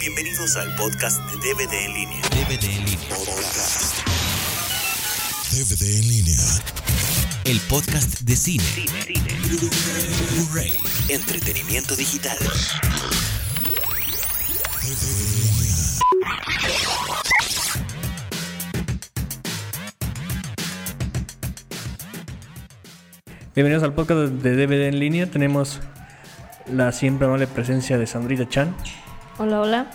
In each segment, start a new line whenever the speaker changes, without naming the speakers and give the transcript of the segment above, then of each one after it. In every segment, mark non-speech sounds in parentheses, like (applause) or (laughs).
Bienvenidos al podcast de DVD en línea.
DVD en línea.
Podcast.
DVD en línea.
El podcast de cine.
Blu-ray. Entretenimiento digital.
DVD en línea.
Bienvenidos al podcast de DVD en línea. Tenemos la siempre amable presencia de Sandrita Chan
Hola, hola.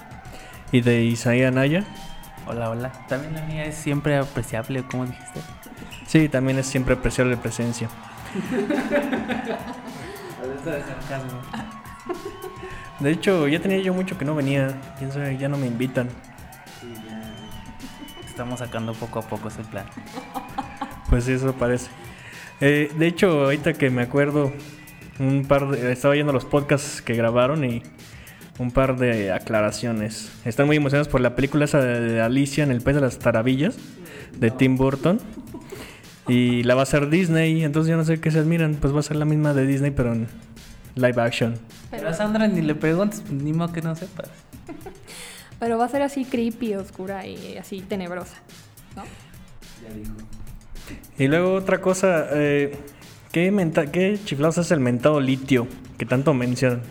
y de Isaías Naya.
Hola, hola. También la mía es siempre apreciable, ¿cómo dijiste?
Sí, también es siempre apreciable presencia. (laughs) De hecho, ya tenía yo mucho que no venía. Quién sabe, ya no me invitan.
Estamos sacando poco a poco ese plan.
Pues eso parece. Eh, de hecho, ahorita que me acuerdo, un par de, estaba oyendo los podcasts que grabaron y un par de aclaraciones. Están muy emocionados por la película esa de, Alicia en el País de las Taravillas de Tim Burton. Y la va a hacer Disney, entonces yo no sé qué se admiran. Pues va a ser la misma de Disney, pero en live action.
Pero a Sandra ni le preguntes, pues, ni modo que no sepas. (laughs)
Pero va a ser así creepy, oscura y así tenebrosa. ¿no?
Y luego otra cosa, eh, ¿qué, menta- ¿qué chiflados es el mentado litio que tanto mencionan?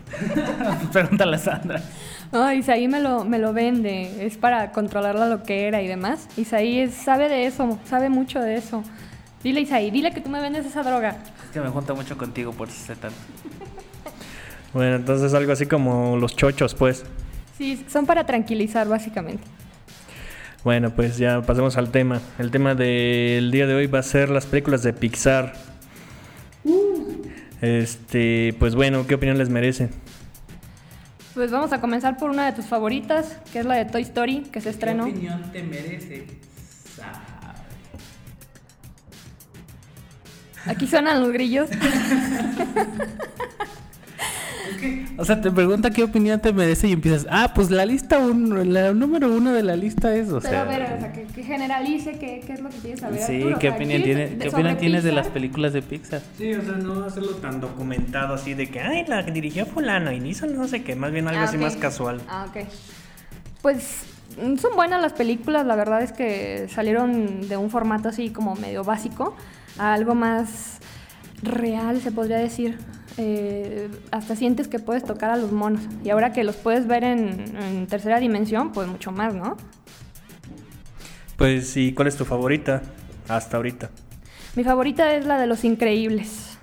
(laughs)
Pregúntale a Sandra.
No, Isaí me lo, me lo vende. Es para controlar la loquera y demás. Isaí es- sabe de eso, sabe mucho de eso. Dile, Isaí, dile que tú me vendes esa droga.
Es que me junta mucho contigo por sé tanto.
Bueno, entonces algo así como los chochos, pues.
Sí, son para tranquilizar, básicamente.
Bueno, pues ya pasemos al tema. El tema del día de hoy va a ser las películas de Pixar. Este, pues bueno, ¿qué opinión les merece?
Pues vamos a comenzar por una de tus favoritas, que es la de Toy Story, que se estrenó.
opinión te merece?
Aquí suenan los grillos. (laughs)
O sea, te pregunta qué opinión te merece y empiezas, ah, pues la lista uno, la número uno de la lista es, o
Pero
sea.
a ver, o sea, que, que generalice qué, qué es lo que quieres saber.
Sí,
Arturo. O
¿qué
sea,
opinión,
¿quieres
tiene, ¿qué opinión tienes de las películas de Pixar?
Sí, o sea, no hacerlo tan documentado así de que, ay, la dirigió fulano y hizo no sé qué, más bien algo
Ah,
así más casual.
Ah, ok. Pues mm, son buenas las películas, la verdad es que salieron de un formato así como medio básico a algo más real, se podría decir. Eh, hasta sientes que puedes tocar a los monos. Y ahora que los puedes ver en, en tercera dimensión, pues mucho más, ¿no?
Pues sí, ¿cuál es tu favorita hasta ahorita?
Mi favorita es la de Los Increíbles.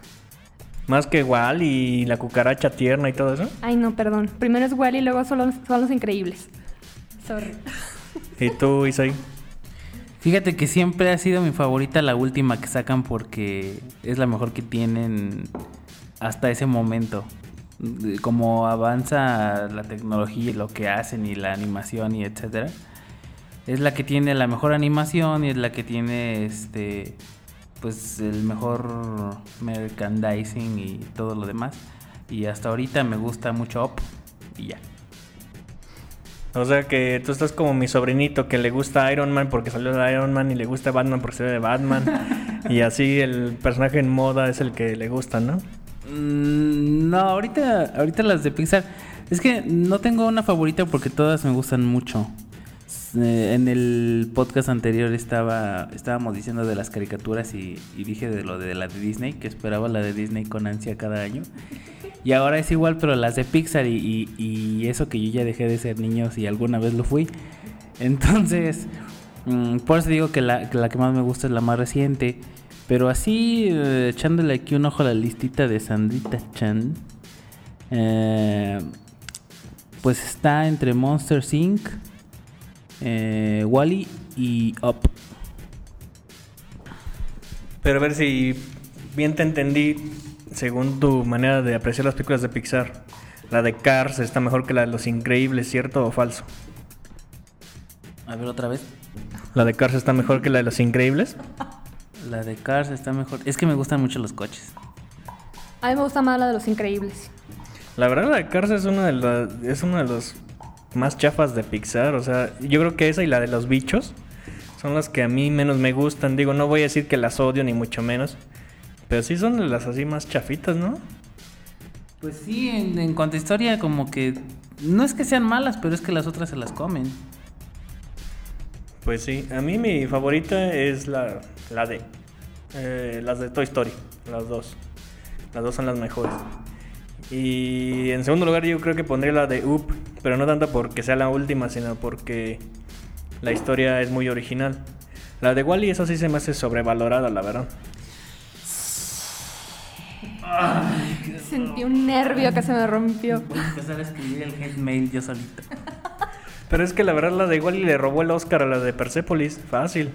Más que Wall y la cucaracha tierna y todo eso.
Ay, no, perdón. Primero es Wally y luego son los, son los Increíbles. Sorry.
¿Y tú, Isaí?
Fíjate que siempre ha sido mi favorita la última que sacan porque es la mejor que tienen hasta ese momento. Como avanza la tecnología y lo que hacen y la animación y etcétera. Es la que tiene la mejor animación y es la que tiene este pues el mejor merchandising y todo lo demás. Y hasta ahorita me gusta mucho Up y ya.
O sea que tú estás como mi sobrinito que le gusta Iron Man porque salió de Iron Man y le gusta Batman porque salió de Batman. (laughs) y así el personaje en moda es el que le gusta, ¿no?
Mm, No, ahorita, ahorita las de Pixar. Es que no tengo una favorita porque todas me gustan mucho. Eh, en el podcast anterior estaba estábamos diciendo de las caricaturas y, dije de lo de la de Disney, que esperaba la de Disney con ansia cada año. Y ahora es igual, pero las de Pixar y, eso que yo ya dejé de ser niño si alguna vez lo fui. Entonces, mm, por eso digo que la que más me gusta es la más reciente. Pero así, eh, echándole aquí un ojo a la listita de Sandrita Chan, eh, pues está entre Monster Inc., eh, Wally y Up.
Pero a ver si bien te entendí, según tu manera de apreciar las películas de Pixar, la de Cars está mejor que la de Los Increíbles, ¿cierto o falso?
A ver otra vez.
¿La de Cars está mejor que la de Los Increíbles? (laughs)
La de Cars está mejor. Es que me gustan mucho los coches.
A mí me gusta más la de Los Increíbles.
La verdad, la de Cars es una de, las es uno de los más chafas de Pixar. O sea, yo creo que esa y la de los bichos son las que a mí menos me gustan. Digo, no voy a decir que las odio ni mucho menos. Pero sí son las así más chafitas, ¿no?
Pues sí, en, en cuanto a historia, como que No es que sean malas, pero es que las otras se las comen.
Pues sí, a mí mi favorita es la, la de eh, las de Toy Story, las dos. Las dos son las mejores. Y en segundo lugar yo creo que pondría la de Up, pero no tanto porque sea la última, sino porque la historia es muy original. La de Wally, eso sí se me hace sobrevalorada, la verdad.
Sentí un nervio que se me rompió.
Voy a empezar a escribir el hate mail yo solito.
Pero es que la verdad la de Wally le robó el Oscar a la de Persepolis, fácil.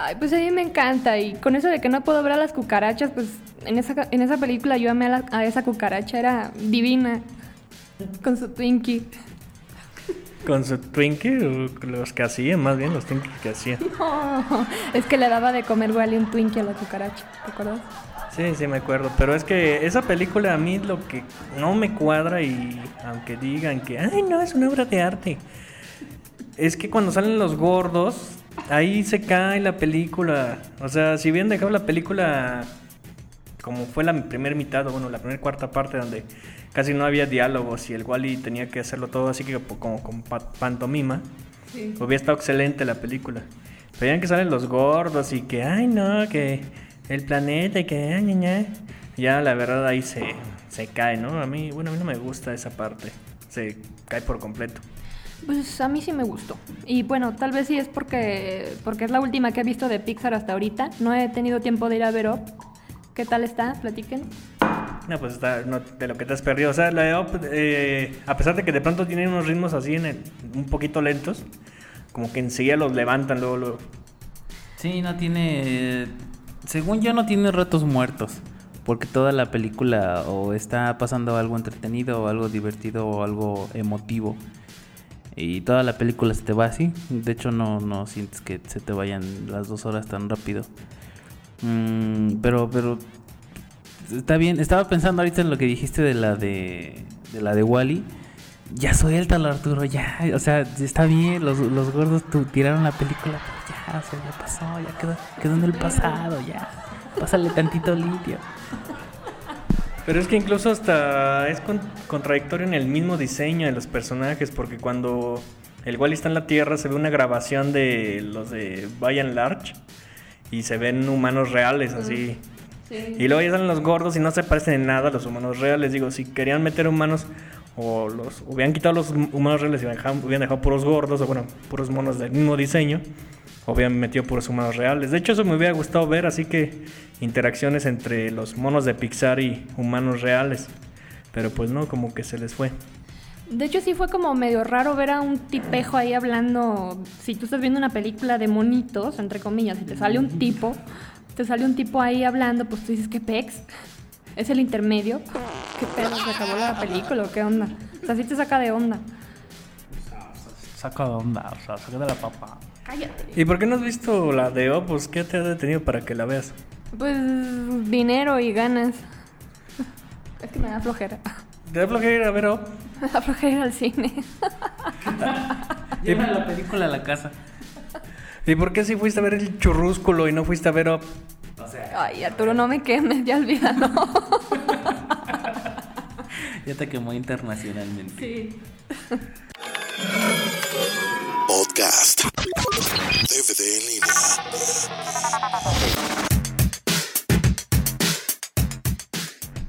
Ay, pues a mí me encanta. Y con eso de que no puedo ver a las cucarachas, pues en esa, en esa película yo amé a, la- a esa cucaracha, era divina. Con su Twinkie.
Con su Twinkie, o los que hacían, más bien los Twinkie que hacían. (laughs)
No, es que le daba de comer Wally un Twinkie a la cucaracha, ¿te acuerdas?
Sí, sí me acuerdo, pero es que esa película a mí lo que no me cuadra y aunque digan que, ay no, es una obra de arte, es que cuando salen los gordos, ahí se cae la película. O sea, si bien dejado la película como fue la primera mitad, o bueno, la primera cuarta parte donde casi no había diálogos y el Wally tenía que hacerlo todo así que como con pa- pantomima, hubiera estado excelente la película. Pero ya que salen los gordos y que, ay no, que el planeta y que, ay, ña", ya la verdad ahí se, se cae, ¿no? A mí, bueno, a mí no me gusta esa parte, se cae por completo.
Pues a mí sí me gustó. Y bueno, tal vez sí es porque, porque es la última que he visto de Pixar hasta ahorita. No he tenido tiempo de ir a ver Up. ¿Qué tal está? Platiquen.
No, pues está no, de lo que te has perdido. O sea, la de Up, eh, a pesar de que de pronto tienen unos ritmos así en el- un poquito lentos, como que enseguida los levantan luego, luego.
Sí, no tiene. Según yo, no tiene ratos muertos. Porque toda la película o está pasando algo entretenido, o algo divertido, o algo emotivo. Y toda la película se te va así. De hecho, no, no sientes que se te vayan las dos horas tan rápido. Mm, pero, pero. Está bien. Estaba pensando ahorita en lo que dijiste de la de. De la de Wally. Ya suéltalo, Arturo, ya. O sea, está bien. Los, los gordos tu- tiraron la película, pero ya, o sea, ya pasó, ya quedó, quedó en el pasado, ya. Pásale tantito limpio.
Pero es que incluso hasta es con- contradictorio en el mismo diseño de los personajes, porque cuando el Wally está en la Tierra se ve una grabación de los de By and Large y se ven humanos reales así. Y luego ya salen los gordos y no se parecen en nada a los humanos reales. Digo, si querían meter humanos o los hubieran quitado los humanos reales y hubieran dejado, hubieran dejado puros gordos o bueno, puros monos del mismo diseño, hubieran metido puros humanos reales. De hecho, eso me hubiera gustado ver, así que interacciones entre los monos de Pixar y humanos reales. Pero pues no, como que se les fue.
De hecho, sí fue como medio raro ver a un tipejo ahí hablando. Si tú estás viendo una película de monitos, entre comillas, y te sale un tipo, te sale un tipo ahí hablando, pues tú dices, ¿qué pex? ¿Es el intermedio? ¿Qué pedo? ¿Se acabó la película o qué onda? O sea, sí te saca de onda.
Saca de onda, o sea, saca de la papa.
Cállate.
¿Y por qué no has visto la de Opus? ¿Qué te ha detenido para que la veas?
Pues dinero y ganas. Es que me da flojera.
¿Te da flojera ir a ver Op?
Me da flojera ir al cine. (laughs)
Lleva la película a la casa.
¿Y por qué si fuiste a ver el churrúsculo y no fuiste a ver Op?
Ay, Arturo, no me quemes, ya olvídalo. (laughs)
Ya te quemó internacionalmente.
Sí.
Podcast. DVD en línea.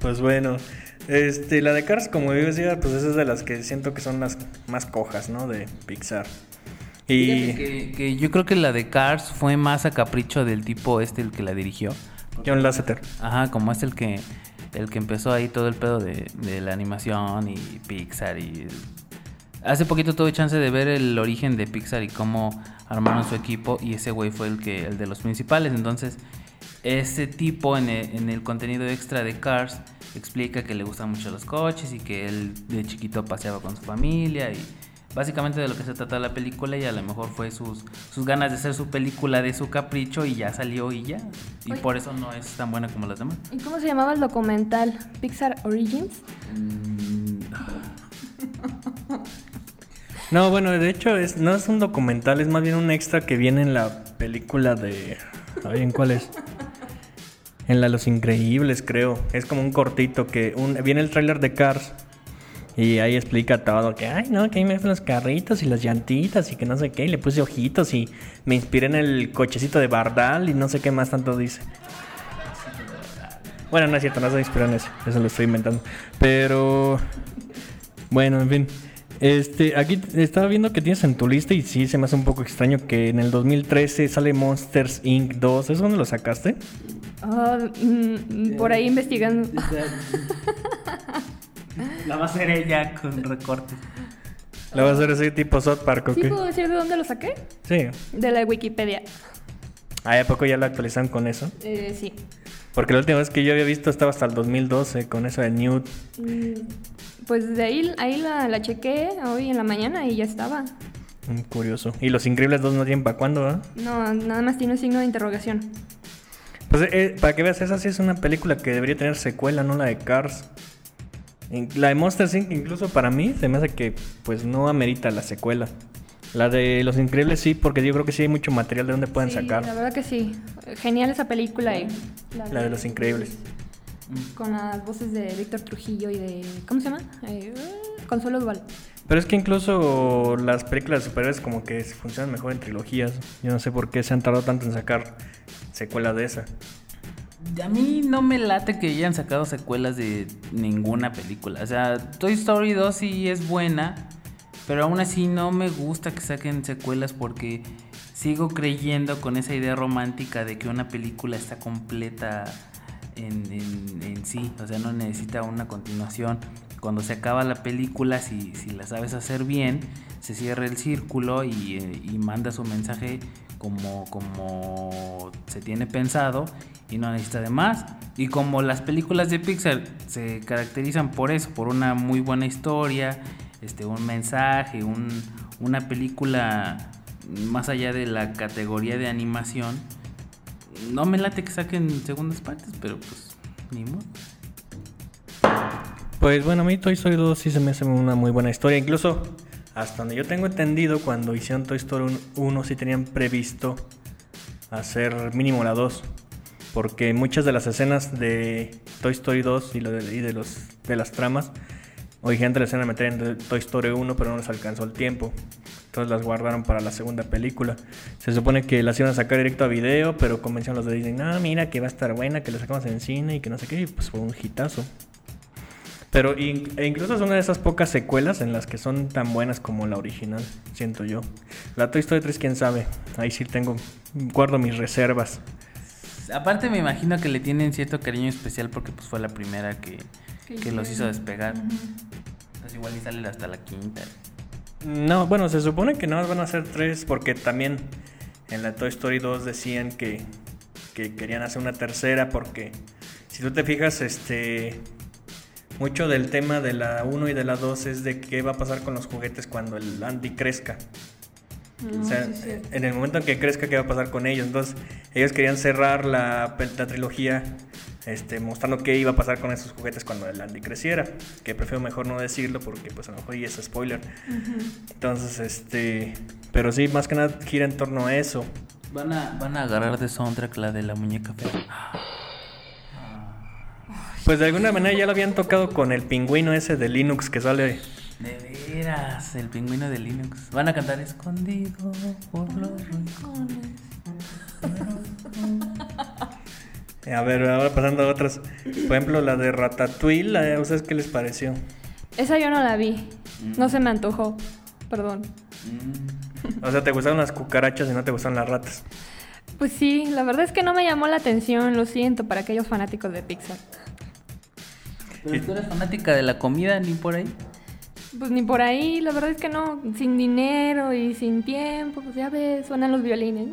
Pues bueno, este, la de Cars, como yo decía, pues esa es de las que siento que son las más cojas, ¿no? De Pixar. Y
que yo creo que la de Cars fue más a capricho del tipo este el que la dirigió.
John Lasseter.
Ajá, como es el que el que empezó ahí todo el pedo de, de la animación y Pixar y hace poquito tuve chance de ver el origen de Pixar y cómo armaron su equipo y ese güey fue el que el de los principales, entonces ese tipo en el, en el contenido extra de Cars explica que le gustan mucho los coches y que él de chiquito paseaba con su familia y básicamente de lo que se trata la película y a lo mejor fue sus, sus ganas de hacer su película de su capricho y ya salió y ya. Y
Oye.
por eso no es tan buena como las demás.
¿Y cómo se llamaba el documental? ¿Pixar Origins? (laughs)
No, bueno, de hecho es, no es un documental, es más bien un extra que viene en la película de... ¿Saben en cuál es? En la Los Increíbles, creo. Es como un cortito que... Un, viene el tráiler de Cars Y ahí explica todo, que, ay, no, que ahí me gustan los carritos y las llantitas y que no sé qué. Y le puse ojitos y me inspiré en el cochecito de Bardal y no sé qué más tanto dice. Bueno, no es cierto, no se inspiró en eso. Eso lo estoy inventando. Pero, bueno, en fin. Este, aquí estaba viendo que tienes en tu lista y sí se me hace un poco extraño que en el 2013 sale Monsters Inc. 2. ¿Eso dónde lo sacaste?
Ah, mm, por ahí investigando.
La va a hacer ella con recortes.
¿Lo vas a hacer así tipo South Park o
¿Sí
qué?
puedo decir de dónde lo saqué?
Sí.
De la Wikipedia.
Ah, ¿a poco ya lo actualizan con eso?
Eh, sí.
Porque la última vez que yo había visto estaba hasta el 2012 con eso de Newt.
Mm, Pues de ahí, ahí la, la chequé hoy en la mañana y ya estaba.
Mm, Curioso. Y Los Increíbles 2 no tienen para cuándo, ¿verdad?
No, nada más tiene un signo de interrogación.
Pues eh, para que veas, esa sí es una película que debería tener secuela, no la de Cars. La de Monster Inc. incluso para mí se me hace que pues no amerita la secuela. La de Los Increíbles sí, porque yo creo que sí hay mucho material de donde pueden
Sí,
sacar.
La verdad que sí. Genial esa película y
La de Los Increíbles.
Con las voces de Víctor Trujillo y de ¿cómo se llama? Eh, Consuelo Duval.
Pero es que incluso las películas de superhéroes como que funcionan mejor en trilogías. Yo no sé por qué se han tardado tanto en sacar secuela de esa.
A mí no me late que hayan sacado secuelas de ninguna película. O sea, Toy Story 2 sí es buena, pero aún así no me gusta que saquen secuelas porque sigo creyendo con esa idea romántica de que una película está completa en, sí. O sea, no necesita una continuación. Cuando se acaba la película, si, si la sabes hacer bien, se cierra el círculo y, eh, y manda su mensaje como, como se tiene pensado y no necesita de más. Y como las películas de Pixar se caracterizan por eso, por una muy buena historia, este, un mensaje, un- una película más allá de la categoría de animación, no me late que saquen segundas partes, pero pues ni modo.
Pues bueno, a mí Toy Story 2 sí se me hace una muy buena historia. Incluso, hasta donde yo tengo entendido, cuando hicieron Toy Story 1 sí tenían previsto hacer mínimo la 2. Porque muchas de las escenas de Toy Story 2 y, y de, los, de las tramas, originalmente las iban a meter en Toy Story 1, pero no les alcanzó el tiempo. Entonces las guardaron para la segunda película. Se supone que las iban a sacar directo a video, pero convencieron los de Disney, no, mira que va a estar buena, que la sacamos en cine y que no sé qué, y pues fue un hitazo. Pero e incluso es una de esas pocas secuelas en las que son tan buenas como la original, siento yo. La Toy Story 3, quién sabe. Ahí sí tengo, guardo mis reservas.
Aparte me imagino que le tienen cierto cariño especial porque pues fue la primera que,
Que
que los hizo despegar. Entonces igual y sale hasta la quinta.
No, bueno, se supone que no van a ser tres porque también en la Toy Story 2 decían que, que querían hacer una tercera porque si tú te fijas, este mucho del tema de la 1 y de la 2 es de qué va a pasar con los juguetes cuando el Andy crezca. O sea,
sí, sí.
en el momento en que crezca, ¿qué va a pasar con ellos? Entonces, ellos querían cerrar la, la trilogía este, mostrando qué iba a pasar con esos juguetes cuando el Andy creciera. Que prefiero mejor no decirlo porque, pues, a lo mejor y es spoiler. Entonces, este. Pero sí, más que nada gira en torno a eso.
Van a, van a agarrar de soundtrack la de la muñeca fea.
Pues de alguna manera ya lo habían tocado con el pingüino ese de Linux que sale.
De veras, el pingüino de Linux. Van a cantar escondido por los rincones.
Eh, A ver, ahora pasando a otras. Por ejemplo, la de Ratatouille, ¿a ustedes qué les pareció?
Esa yo no la vi. No se me antojó. Perdón.
O sea, ¿te gustaron las cucarachas y no te gustaron las ratas?
Pues sí, la verdad es que no me llamó la atención, lo siento, para aquellos fanáticos de Pixar.
Pero tú eres fanática de la comida, ni por ahí.
Pues ni por ahí, la verdad es que no, sin dinero y sin tiempo, pues ya ves, suenan los violines.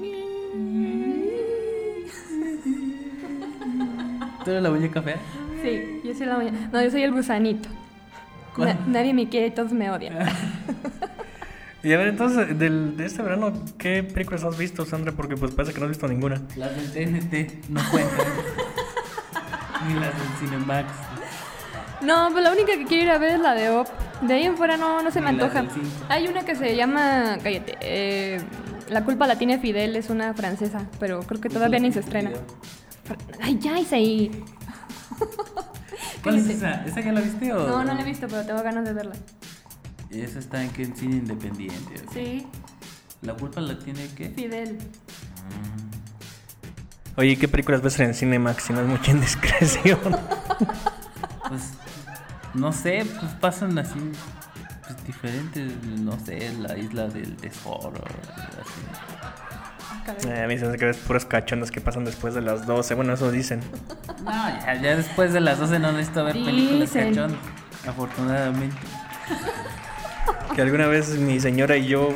¿Tú eres la muñeca fea?
Sí, yo soy la mañana. No, yo soy el gusanito.
¿Cuál?
Na- nadie me quiere y todos me odian. (laughs)
Y a ver, entonces, del- de este verano, ¿qué películas has visto, Sandra? Porque pues parece que no has visto ninguna.
Las del TNT no cuentan. (laughs) ni las del Cinemax.
No, pues la única que quiero ir a ver es la de Op. De ahí en fuera no, no se me
Ni
antoja. Hay una que se llama, cállate, eh, La culpa la tiene Fidel, es una francesa, pero creo que todavía ni se estrena. Ay, ya, Isaí.
¿Cuál es esa? ¿Esa ya la viste o...?
No, no la he visto, pero tengo ganas de verla.
Esa está en que en cine independiente.
Sí,
¿La culpa la tiene qué?
Fidel.
Oye, ¿qué películas ves en Cinemax? Si no es mucha indiscreción. (laughs)
Pues, no sé, pues pasan así, pues diferentes, no sé, la isla del tesoro, así.
Caray.
Eh, a mí se me hace que ves puras cachondas que pasan después de las 12. Bueno, eso dicen.
No, ya, ya después de las 12 no necesito ver películas cachondas, afortunadamente. (laughs)
Que alguna vez mi señora y yo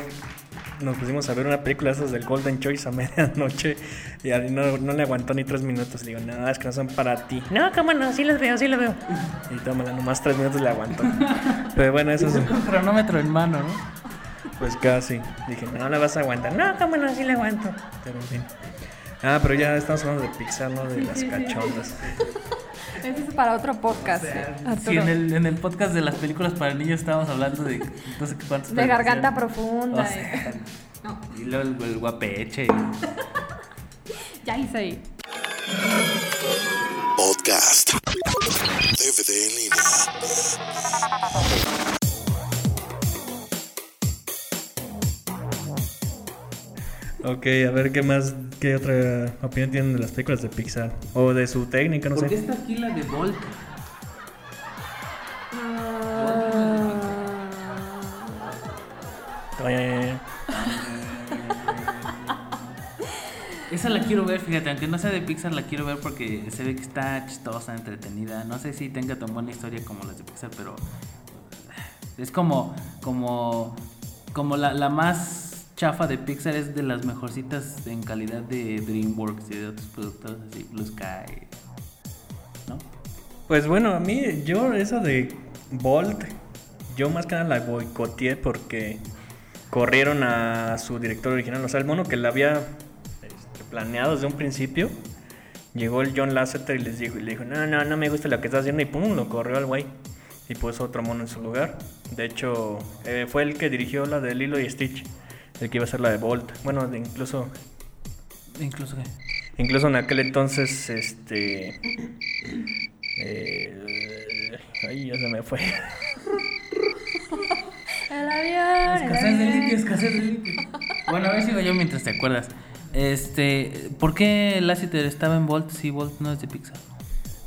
nos pusimos a ver una película de esas del Golden Choice a (laughs) medianoche y a no, no le aguantó ni tres minutos. Le digo, no, es que no son para ti. No, cómo no, sí las veo, sí las veo. Y tómala, nomás tres minutos le aguantó. Pero bueno, eso es, (laughs)
Con cronómetro en mano, ¿no?
Pues casi. Dije, no la vas a aguantar. No, cómo no, sí la aguanto. Pero en fin. Ah, pero ya estamos hablando de Pixar, ¿no? De
Sí,
las
sí, sí.
cachondas. (laughs)
Ese es para otro podcast.
Si
Arturo.
en el, en el podcast de las películas para niños estábamos hablando de no sé qué cuántos
De garganta profunda.
O sea,
y- (laughs) No.
Y luego el, el guapeche. (laughs)
ya hice ahí.
Podcast. DVD en línea.
Ok, a ver qué más, qué otra opinión tienen de las películas de Pixar. O de su técnica, no
¿Por qué
sé.
está aquí la de Bolt?
Eh,
Esa la quiero ver, fíjate, aunque no sea de Pixar, la quiero ver porque se ve que está chistosa, entretenida. No sé si tenga tan buena historia como las de Pixar, pero es como, como, como la, la más chafa de Pixar es de las mejorcitas en calidad de DreamWorks y de otros productores así, Blue Sky, ¿no?
Pues bueno, a mí, yo eso de Bolt, yo más que nada la boicoteé porque corrieron a su director original, o sea, el mono que la había este, planeado desde un principio. Llegó el John Lasseter y les dijo, y le dijo, no, no, no me gusta lo que estás haciendo y pum, lo corrió al güey. Y puso otro mono en su lugar. De hecho, eh, fue el que dirigió la de Lilo y Stitch, el que iba a ser la de Bolt. Bueno, de incluso
Incluso que...
Incluso en aquel entonces, este. eh, ay, ya se me fue. (laughs)
El avión.
Escasez de litio, escasez de litio. Bueno, a ver sigo yo mientras te acuerdas. Este, ¿por qué Lasseter estaba en Bolt si Bolt no es de Pixar?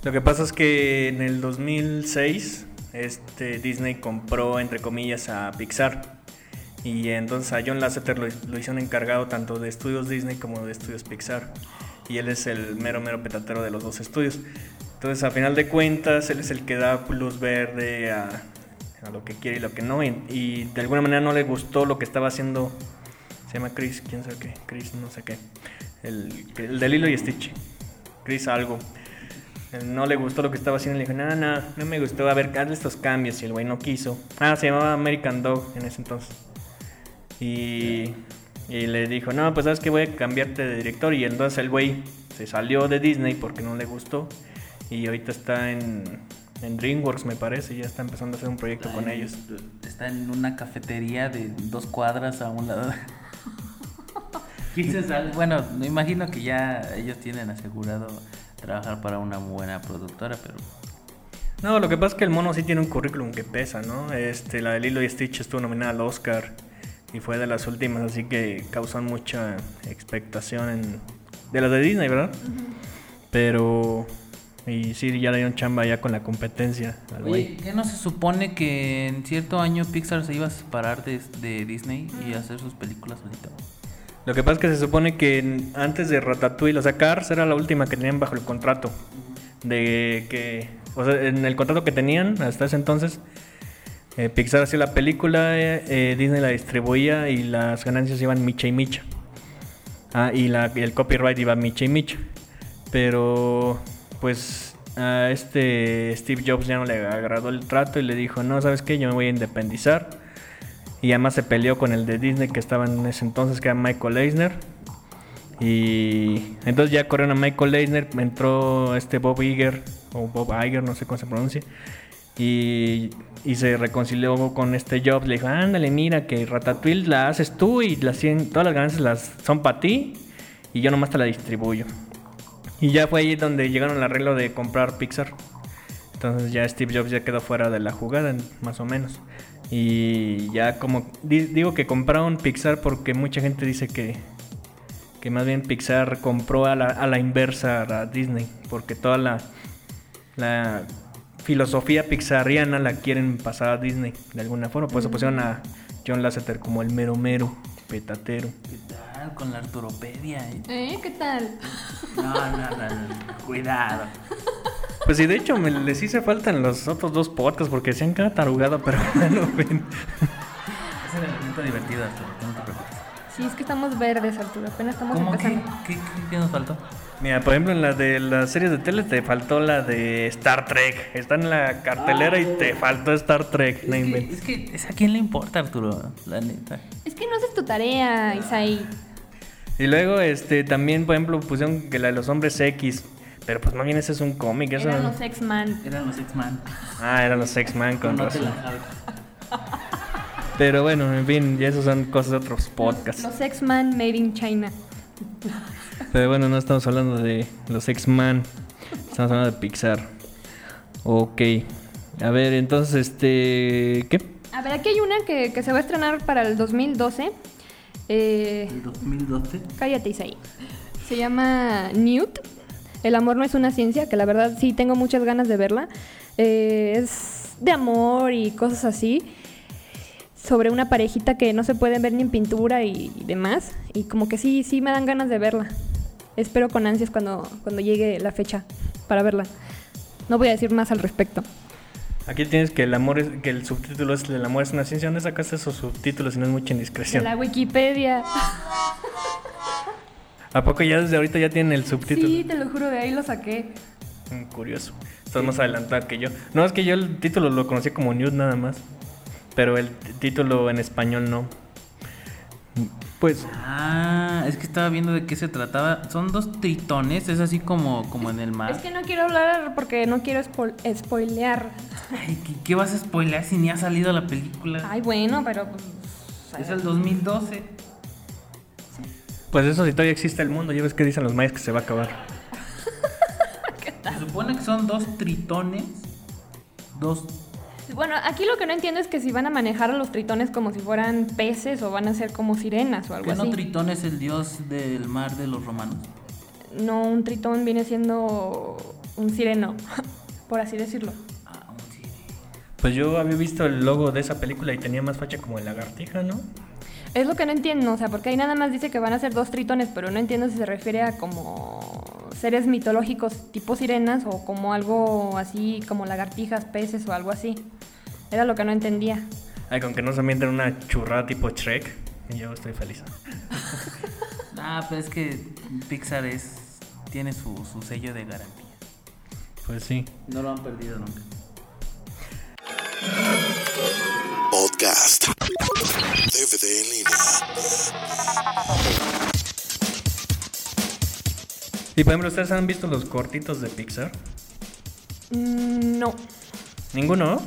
Lo que pasa es que en el 2006, este, Disney compró, entre comillas, a Pixar. Y entonces a John Lasseter lo, lo hicieron encargado tanto de estudios Disney como de estudios Pixar. Y él es el mero, mero petatero de los dos estudios. Entonces, a final de cuentas, él es el que da luz verde a, lo que quiere y lo que no. Y, de alguna manera no le gustó lo que estaba haciendo. Se llama Chris, quién sabe qué. Chris, no sé qué. El, el de Lilo y Stitch. Chris algo. No le gustó lo que estaba haciendo. Le dijo, no, no, no me gustó. A ver, hazle estos cambios. Y el güey no quiso. Ah, se llamaba American Dog en ese entonces. Y, y le dijo, no, pues sabes que voy a cambiarte de director. Y entonces el güey se salió de Disney porque no le gustó. Y ahorita está en, en DreamWorks, me parece. y Ya está empezando a hacer un proyecto con ellos.
Está en una cafetería de dos cuadras a un lado. (laughs) Quizás bueno, me imagino que ya ellos tienen asegurado trabajar para una buena productora, pero
No, lo que pasa es que el mono sí tiene un currículum que pesa, ¿no? Este, la de Lilo y Stitch estuvo nominada al Oscar y fue de las últimas, así que causó mucha expectación en, de las de Disney, ¿verdad? Pero y sí ya le dieron chamba ya con la competencia al
Oye. ¿qué no se supone que en cierto año Pixar se iba a separar de, de Disney y hacer sus películas solito?
Lo que pasa es que se supone que antes de Ratatouille, o sea, Cars era la última que tenían bajo el contrato. De que, o sea, en el contrato que tenían hasta ese entonces, eh, Pixar hacía la película, eh, eh, Disney la distribuía y las ganancias iban micha y micha. Ah, y, y el copyright iba micha y micha. Pero, pues, a este Steve Jobs ya no le agradó el trato y le dijo, no, ¿sabes qué? Yo me voy a independizar. Y además se peleó con el de Disney que estaba en ese entonces, que era Michael Eisner. Y entonces ya corrieron a Michael Eisner, entró este Bob Iger, o Bob Iger, no sé cómo se pronuncia. Y, y se reconcilió con este Jobs. Le dijo, ándale, mira que Ratatouille la haces tú y las todas las ganancias las son para ti. Y yo nomás te la distribuyo. Y ya fue ahí donde llegaron al arreglo de comprar Pixar. Entonces ya Steve Jobs ya quedó fuera de la jugada, más o menos. Y ya como di- digo que compraron Pixar porque mucha gente dice que que más bien Pixar compró a la, a la inversa a Disney, porque toda la, la filosofía pixariana la quieren pasar a Disney de alguna forma. Por eso pusieron a John Lasseter como el mero mero, petatero.
¿Qué tal con la Arturopedia? eh?
¿Eh? ¿Qué tal?
No, no, no, no, cuidado.
Pues sí, de hecho me les hice falta en los otros dos podcasts porque se han quedado tarugado, pero (laughs) bueno, ven.
Es el elemento divertido, Arturo, no te preocupes.
Sí, es que estamos verdes, Arturo. Apenas estamos
¿Cómo que?
empezando.
¿Qué, qué, qué nos faltó?
Mira, por ejemplo, en la de las series de tele te faltó la de Star Trek. Está en la cartelera y te faltó Star Trek. No
Es que, es que es a quién le importa, Arturo, la neta.
Es que no haces tu tarea, Isaí.
Y luego, este, también, por ejemplo, pusieron que la de los hombres X. Pero pues más bien ese es un cómic. Eso...
Eran los X-Man.
Eran los X-Man.
Ah, eran los X-Man con
No
razón. (laughs) Pero bueno, en fin, ya esos son cosas de otros podcasts.
Los X-Man made in China.
Pero bueno, no estamos hablando de los X-Man. Estamos hablando de Pixar. Ok. A ver, entonces, este... ¿Qué?
A ver, aquí hay una que, que se va a estrenar para el 2012. Eh,
¿El 2012?
cállate, Isaí. Se llama Newt. El amor no es una ciencia, que la verdad sí tengo muchas ganas de verla. Eh, es de amor y cosas así. Sobre una parejita que no se pueden ver ni en pintura y, y demás. Y como que sí, sí me dan ganas de verla. Espero con ansias cuando, cuando llegue la fecha para verla. No voy a decir más al respecto.
Aquí tienes que el amor es, que el subtítulo es el amor es una ciencia. ¿Dónde sacaste esos subtítulos si no es mucha
De
indiscreción?
la Wikipedia.
¿A poco ya desde ahorita ya tienen el subtítulo?
Sí, te lo juro, de ahí lo saqué.
Mm, Curioso. Estás más adelantado que yo. No, es que yo el título lo conocí como News nada más. Pero el título en español no. Pues,
Ah, es que estaba viendo de qué se trataba. Son dos tritones, es así como, como en el mar.
Es que no quiero hablar porque no quiero spo- spoilear.
Ay, ¿qué, qué vas a spoilear si ni ha salido la película?
Ay, bueno, pero pues,
es el 2012.
pues eso si todavía existe el mundo. Ya ves que dicen los mayas que se va a acabar. (laughs)
Se supone que son dos tritones. Dos.
Bueno, aquí lo que no entiendo es que si van a manejar a los tritones como si fueran peces o van a ser como sirenas o algo
¿Qué no
así.
Tritón es el dios del mar de los romanos?
no, un tritón viene siendo un sireno, (laughs) por así decirlo.
Ah, un sí.
Pues yo había visto el logo de esa película y tenía más facha como el lagartija, ¿no?
Es lo que no entiendo, o sea, porque ahí nada más dice que van a ser dos tritones, pero no entiendo si se refiere a como seres mitológicos tipo sirenas o como algo así como lagartijas, peces o algo así. Era lo que no entendía.
Ay, con que no se mienten una churrada tipo Shrek. Y yo estoy feliz. (laughs)
Ah, pero es que Pixar es tiene su, su sello de garantía.
Pues sí.
No lo han perdido nunca.
Podcast. DVD en línea.
Y por ejemplo, ¿ustedes han visto los cortitos de Pixar?
Mm, No,
¿Ninguno?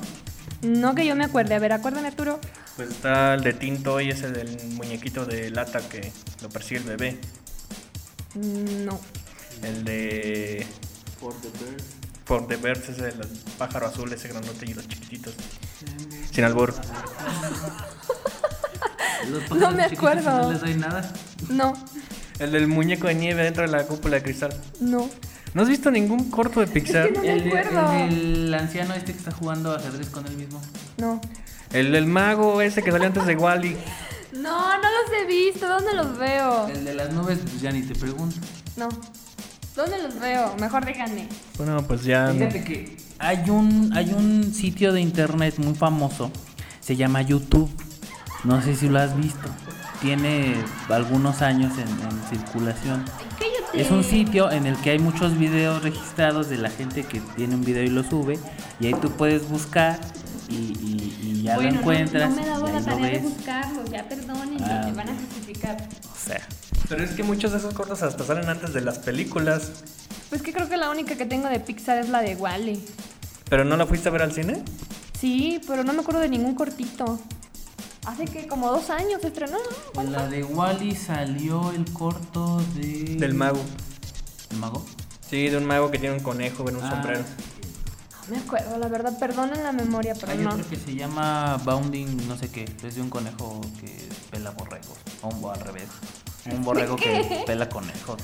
no que yo me acuerde. A ver, acuérdame Arturo.
Pues está el de Tinto y ese del muñequito de lata que lo persigue el bebé.
Mm, No.
El de
For the Birds.
For the Birds, ese del pájaro azul, ese grandote y los chiquititos. Sin albur.
Los (laughs)
No me acuerdo.
No les doy nada.
No,
El del muñeco de nieve dentro de la cúpula de cristal.
no.
¿No has visto ningún corto de Pixar?
que no- me
el,
acuerdo.
anciano este que está jugando ajedrez con él mismo.
No.
El del mago ese que salió antes de Wally. (laughs)
No, no los he visto. ¿Dónde los veo?
El de las nubes, pues ya ni te pregunto.
No. ¿Dónde los veo? Mejor díganme.
Bueno, pues ya.
Fíjate que hay un, hay un sitio de internet muy famoso. Se llama YouTube. No sé si lo has visto. Tiene algunos años en, en circulación.
Cállate.
Es un sitio en el que hay muchos videos registrados de la gente que tiene un video y lo sube. Y ahí tú puedes buscar y, y- y ya
Bueno,
lo
no-
encuentras.
No, me he dado
y
la tarea de
ves.
buscarlos. Ya perdónenme.
Ah.
Me van a justificar.
O sea,
Pero es que muchos de esos cortos hasta salen antes de las películas.
Pues que creo que la única que tengo de Pixar es la de Wally.
¿Pero no la fuiste a ver al cine?
Sí, pero no me acuerdo de ningún cortito. Hace que como dos años se estrenó. ¿no?
en la de Wally salió el corto de.
Del mago.
¿El mago?
Sí, de un mago que tiene un conejo en un
Ah,
sombrero.
me acuerdo, la verdad, perdonen la memoria, pero
Hay
no.
otro que se llama Bounding, no sé qué. Es de un conejo que pela borregos. O un, al revés. Un borrego que pela conejos.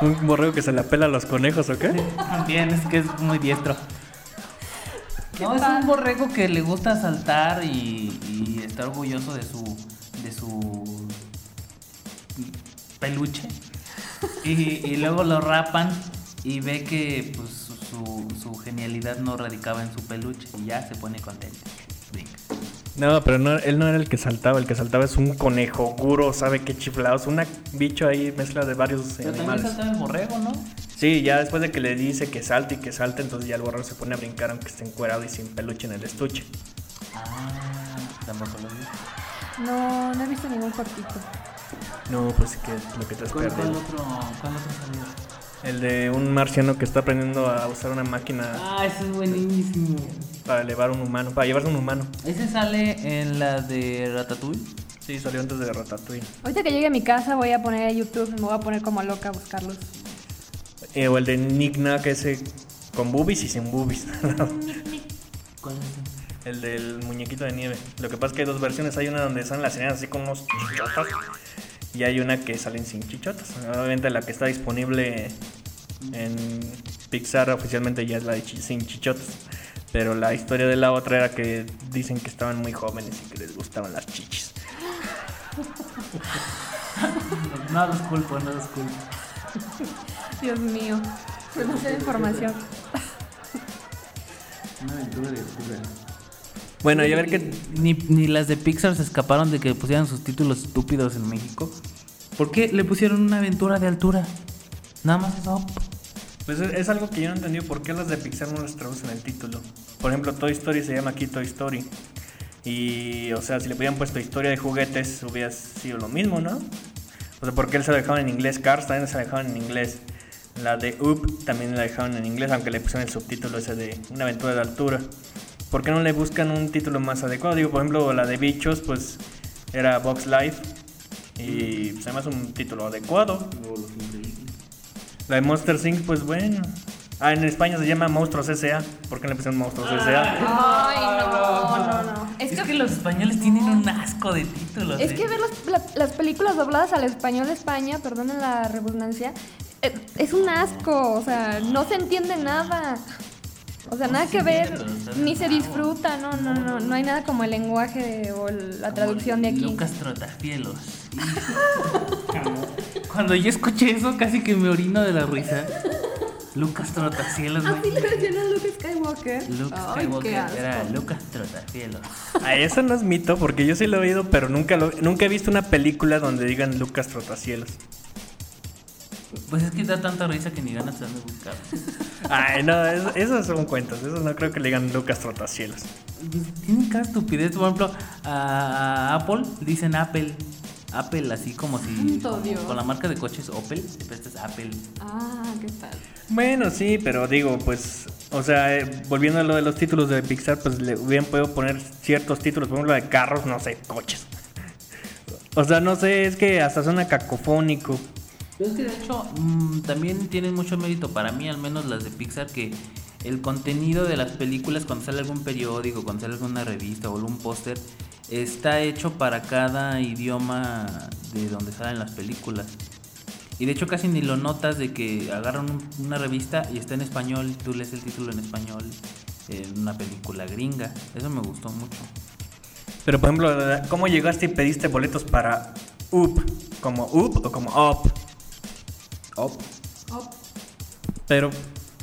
¿Un borrego que se la pela a los conejos o qué?
También es que es muy diestro. No, es un borrego que le gusta saltar y, y está orgulloso de su de su peluche. Y, y luego lo rapan y ve que pues, su, su- genialidad no radicaba en su peluche y ya se pone contento. Brinca.
No, pero no, él no era el que saltaba, el que saltaba es un conejo, guro, sabe qué chiflados, un bicho ahí mezcla de varios
Pero también
animales.
saltaba el borrego, ¿no?
Sí, ya después de que le dice que salte y que salte, entonces ya el borrego se pone a brincar aunque esté encuerado y sin peluche en el estuche.
Ah, tampoco lo vi.
No, no he visto ningún cortito.
No, pues sí que es lo que te
¿Cuál,
espera.
cuál otro, cuál otro salió?
El de un marciano que está aprendiendo a usar una máquina
Ah, ese es buenísimo.
para elevar un humano, para llevarse un humano.
Ese sale en la de Ratatouille.
Sí, salió antes de Ratatouille.
Ahorita que llegue a mi casa voy a poner a YouTube, me voy a poner como loca a buscarlos.
Eh, o el de Nick Nack, ese con boobies y sin boobies. (laughs)
¿Cuál es?
El del muñequito de nieve. Lo que pasa es que hay dos versiones. Hay una donde salen las sirenas así con unos chichotas. Y hay una que salen sin chichotas. Obviamente la que está disponible en Pixar oficialmente ya es la de chi- sin chichotas. Pero la historia de la otra era que dicen que estaban muy jóvenes y que les gustaban las chichis. (laughs)
No los culpo, no los culpo. (laughs)
Dios mío, demasiada información.
Una aventura de.
Bueno, y a ver qué...
Ni, ni las de Pixar se escaparon de que pusieran sus títulos estúpidos en México. ¿Por qué le pusieron una aventura de altura? Nada más eso.
Pues es, es algo que yo no entendí por qué las de Pixar no las traducen el título. Por ejemplo, Toy Story se llama aquí Toy Story. Y, o sea, si le hubieran puesto historia de juguetes, hubiera sido lo mismo, ¿no? O sea, ¿por qué se la dejaron en inglés? Cars también se la dejaron en inglés. La de Up también la dejaron en inglés, aunque le pusieron el subtítulo ese de Una aventura de altura. ¿Por qué no le buscan un título más adecuado? Digo, por ejemplo, la de Bichos, pues era Box Life. Y pues, además un título adecuado. La de Monster Inc., pues bueno. Ah, en España se llama Monstruos S.A. ¿Por qué le pusieron Monstruos S.A.?
Ay, no, no, no. Es
Es
que,
que los españoles tienen un asco de títulos.
es
¿eh?
que ver las, la- las películas dobladas al español de España, perdonen la redundancia, eh, es un asco, o sea, no se entiende nada. O sea, nada que ver, ni se disfruta, no, no, no, no hay nada como el lenguaje de- o la traducción de aquí.
Lucas Trotafielos. (laughs) Cuando yo escuché eso, casi que me orino de la risa. Lucas Trotafielos,
Así
güey.
le decían a Luke Skywalker. Qué
Skywalker era Lucas Trotafielos.
Ah, eso no es mito, porque yo sí lo he oído, pero nunca, lo, nunca he visto una película donde digan Lucas Trotacielos.
Pues es que da tanta risa que ni ganas te dan de buscar.
Ay, no, eso- esos son cuentos. Esos no creo que le digan Lucas Trotacielos.
Pues, Tienen cada estupidez. Por ejemplo, a, Apple dicen Apple. Apple, así como si. Como
Dios.
con la marca de coches Opel, siempre es Apple.
Ah, qué tal.
Bueno, sí, pero digo, pues, o sea, eh, volviendo a lo de los títulos de Pixar, pues le hubieran podido poner ciertos títulos, por ejemplo, de carros, no sé, coches. O sea, no sé, es que hasta suena cacofónico.
Pero es que de hecho mm, también tienen mucho mérito para mí, al menos las de Pixar, que el contenido de las películas cuando sale algún periódico, cuando sale alguna revista o algún póster, está hecho para cada idioma de donde salen las películas. Y de hecho casi ni lo notas de que agarran un- una revista y está en español, tú lees el título en español, en una película gringa. Eso me gustó mucho.
Pero, por ejemplo, ¿cómo llegaste y pediste boletos para Up? ¿Como Up o como Up?
Op.
Pero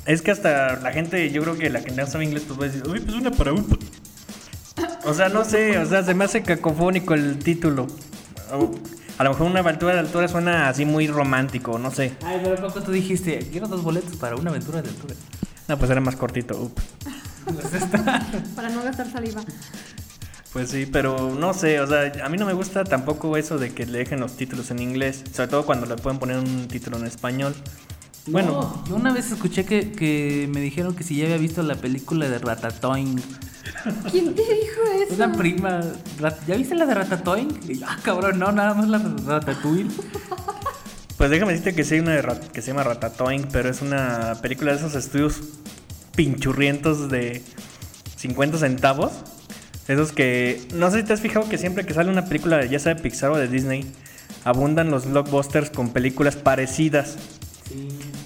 es que hasta la gente, yo creo que la que no sabe inglés, pues va a decir, uy, pues una para Up. O sea, no sé, o sea, se me hace cacofónico el título. A lo mejor una aventura de altura suena así muy romántico, no sé.
Ay, pero ¿a poco tú dijiste, quiero dos boletos para una aventura de altura?
No, pues era más cortito, Up. (laughs)
Para no gastar saliva.
Pues sí, pero no sé, o sea, a mí no me gusta tampoco eso de que le dejen los títulos en inglés, sobre todo cuando le pueden poner un título en español. Bueno,
No, yo una vez escuché que, que me dijeron que si ya había visto la película de Ratatouille.
¿Quién te dijo eso?
Una prima. ¿Ya viste la de Ratatouille? Y yo, ah, cabrón, no, nada más la de Ratatouille. (laughs)
pues déjame decirte que sí hay una de Rat- que se llama Ratatouille, pero es una película de esos estudios pinchurrientos de 50 centavos. Esos que. No sé si te has fijado que siempre que sale una película, ya sea de Pixar o de Disney, abundan los blockbusters con películas parecidas.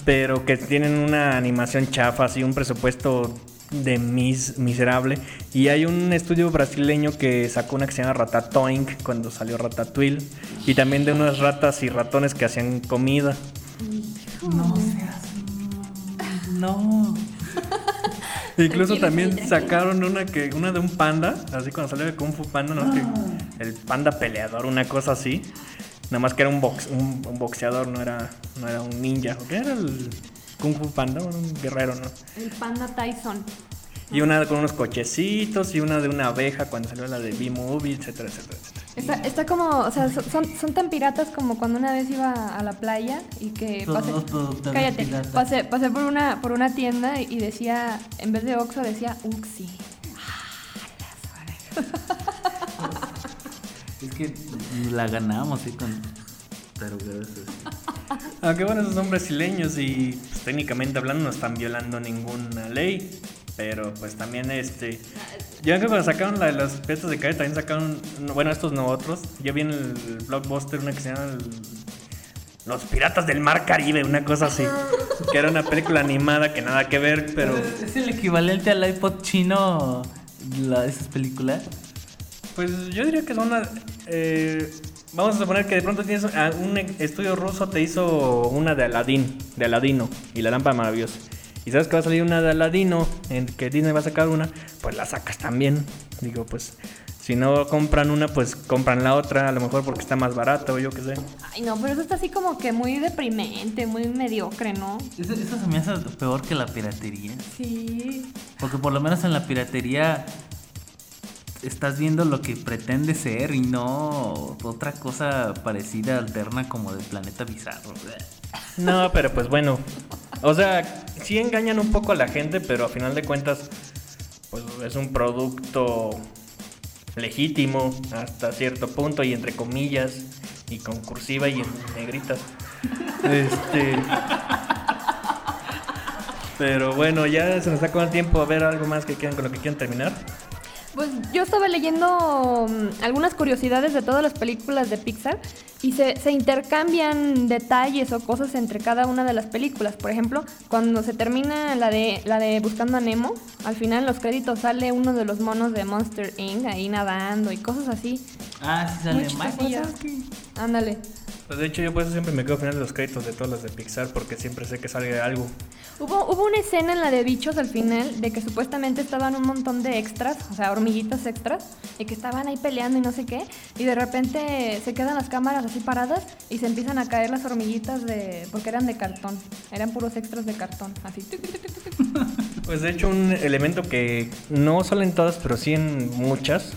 Pero que tienen una animación chafa, así un presupuesto de mis, miserable. Y hay un estudio brasileño que sacó una que se llama Ratatouille cuando salió Ratatouille. Y también de unas ratas y ratones que hacían comida.
No seas. No. (laughs)
Incluso también sacaron una que una de un panda, así cuando salió de Kung Fu Panda, no que el panda peleador, una cosa así. Nada más que era un, box, un, un boxeador, no era, no era un ninja. ¿O qué era el Kung Fu Panda? Un guerrero, ¿no?
El panda Tyson.
Y una con unos cochecitos y una de una abeja cuando salió la de B-Movie, etcétera, etcétera, etcétera.
Está, está como, o sea, so- son, son tan piratas como cuando una vez iba a la playa y que pasé, cállate, pasé, pasé por una, por una tienda y decía, en vez de Oxxo decía Uxi.
Es que la ganamos, sí, con. Pero gracias.
Aunque bueno, esos son brasileños y pues, técnicamente hablando no están violando ninguna ley. Pero pues también este... Yo creo que cuando sacaron la de los piratas de Caribe también sacaron... no, Bueno, estos no otros. Yo vi en el blockbuster una que se llama... el- Los Piratas del Mar Caribe, una cosa así. (laughs) Que era una película animada que nada que ver, pero...
¿Es el equivalente al iPod chino la, esas películas?
Pues yo diría que son una... eh, vamos a suponer que de pronto tienes a un estudio ruso te hizo una de Aladdin, de Aladino y la lámpara maravillosa. Y sabes que va a salir una de Aladino, en que Disney va a sacar una, pues la sacas también. Digo, pues si no compran una, pues compran la otra, a lo mejor porque está más barato o yo qué sé.
Ay, no, pero eso está así como que muy deprimente, muy mediocre, ¿no?
Eso, eso se me hace peor que la piratería.
Sí.
Porque por lo menos en la piratería estás viendo lo que pretende ser y no otra cosa parecida, alterna como del planeta bizarro.
No, pero pues bueno. O sea, sí engañan un poco a la gente, pero a final de cuentas, pues es un producto legítimo hasta cierto punto y entre comillas y con cursiva y en negritas. Este. Pero bueno, ya se nos está el tiempo. A ver algo más que quieran con lo que quieran terminar.
Pues yo estaba leyendo mm, algunas curiosidades de todas las películas de Pixar y se, se intercambian detalles o cosas entre cada una de las películas. Por ejemplo, cuando se termina la de, la de Buscando a Nemo, al final en los créditos sale uno de los monos de Monster Inc. ahí nadando y cosas así.
Ah, sí sale.
Ándale.
Pues de hecho, yo por eso siempre me quedo al final de los créditos de todas las de Pixar porque siempre sé que sale algo.
Hubo, hubo una escena en la de bichos al final de que supuestamente estaban un montón de extras, o sea, hormiguitas extras, y que estaban ahí peleando y no sé qué, y de repente se quedan las cámaras así paradas y se empiezan a caer las hormiguitas de. porque eran de cartón, eran puros extras de cartón, así.
Pues de hecho un elemento que no salen todas, pero sí en muchas,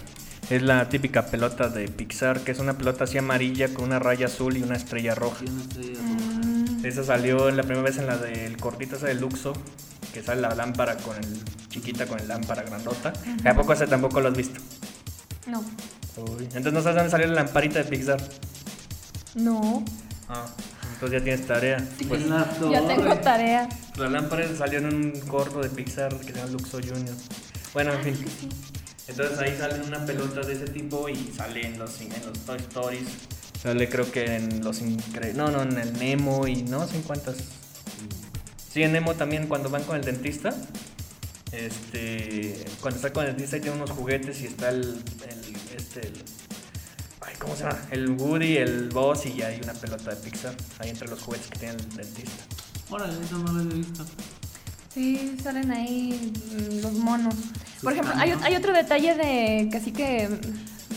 es la típica pelota de Pixar, que es una pelota así amarilla con una raya azul y una estrella roja.
Mm,
Esa salió la primera vez en la del cortito esa de Luxo, que sale la lámpara con el chiquita con el lámpara grandota. ¿A poco ese tampoco lo has visto?
No,
Uy, Entonces no sabes dónde salió la lamparita de Pixar.
no,
Ah, entonces ya tienes tarea. Pues
ya tengo tarea.
La lámpara salió en un corto de Pixar que se llama Luxo Junior. Bueno, en fin. Entonces ahí sale una pelota de ese tipo y sale en los, en los Toy Stories. Sale creo que en los Incre... No, no, en el Nemo y no sé cuántas. Sí, en Nemo también cuando van con el dentista. Este, cuando está con el dentista y tiene unos juguetes y está el, el- este, el- ay, ¿cómo se llama? El Woody, el Boss y hay una pelota de Pixar ahí entre los juguetes que tiene el dentista.
Órale, eso no lo he visto.
Sí, salen ahí mm, los monos. Por ejemplo, hay, hay otro detalle de que así que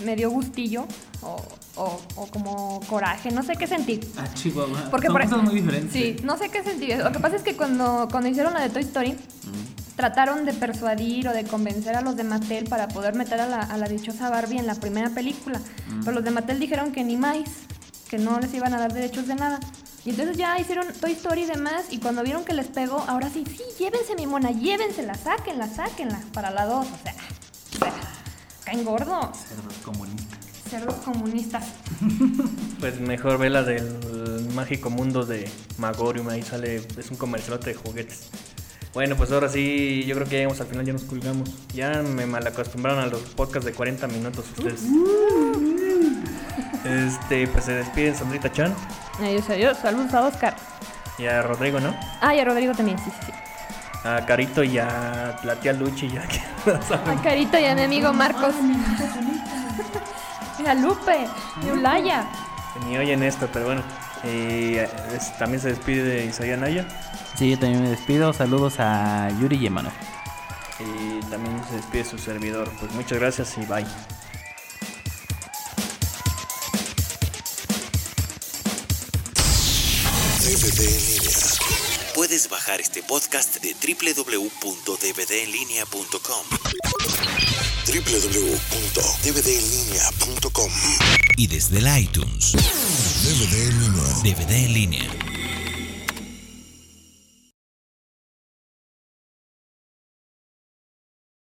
me dio gustillo o, o- o como coraje, no sé qué sentir.
Ah, Chihuahua.
Porque
Son
por
cosas muy diferentes.
Sí, no sé qué sentir. Lo que pasa es que cuando, cuando hicieron la de Toy Story, trataron de persuadir o de convencer a los de Mattel para poder meter a la, a la dichosa Barbie en la primera película. Pero los de Mattel dijeron que ni más, que no les iban a dar derechos de nada. Y entonces ya hicieron Toy Story y demás, y cuando vieron que les pegó, ahora sí, sí, llévense mi mona, llévensela, sáquenla, sáquenla, para la dos, o sea, o sea, caen gordos,
Cerdos comunistas.
cerdos comunistas. (laughs)
Pues mejor ve la del mágico mundo de Magorium, ahí sale, es un comercialote de juguetes. Bueno, pues ahora sí, yo creo que llegamos al final, ya nos colgamos. Ya me malacostumbraron a los podcasts de 40 minutos ustedes. Este, pues se despiden Sandrita Chan
Adiós, adiós. Saludos a Oscar.
y a Rodrigo, ¿no?
Ah, y a Rodrigo también, sí, sí, sí.
A Carito y a la tía Luchi, ya que (laughs) no saben.
A Carito y a mi amigo Marcos. (laughs) Y a Lupe. Y a Ulaya.
Ni oyen esto, pero bueno. Y eh, es- también se despide de Isaías Naya.
Sí, yo también me despido. Saludos a Yuri y Emanuel.
Y también se despide su servidor. Pues muchas gracias y bye.
DVD en línea.
Puedes bajar este podcast de www.dvdenlinea.com.
www.dvdenlinea.com
y desde el iTunes.
DVD en línea.
DVD en línea.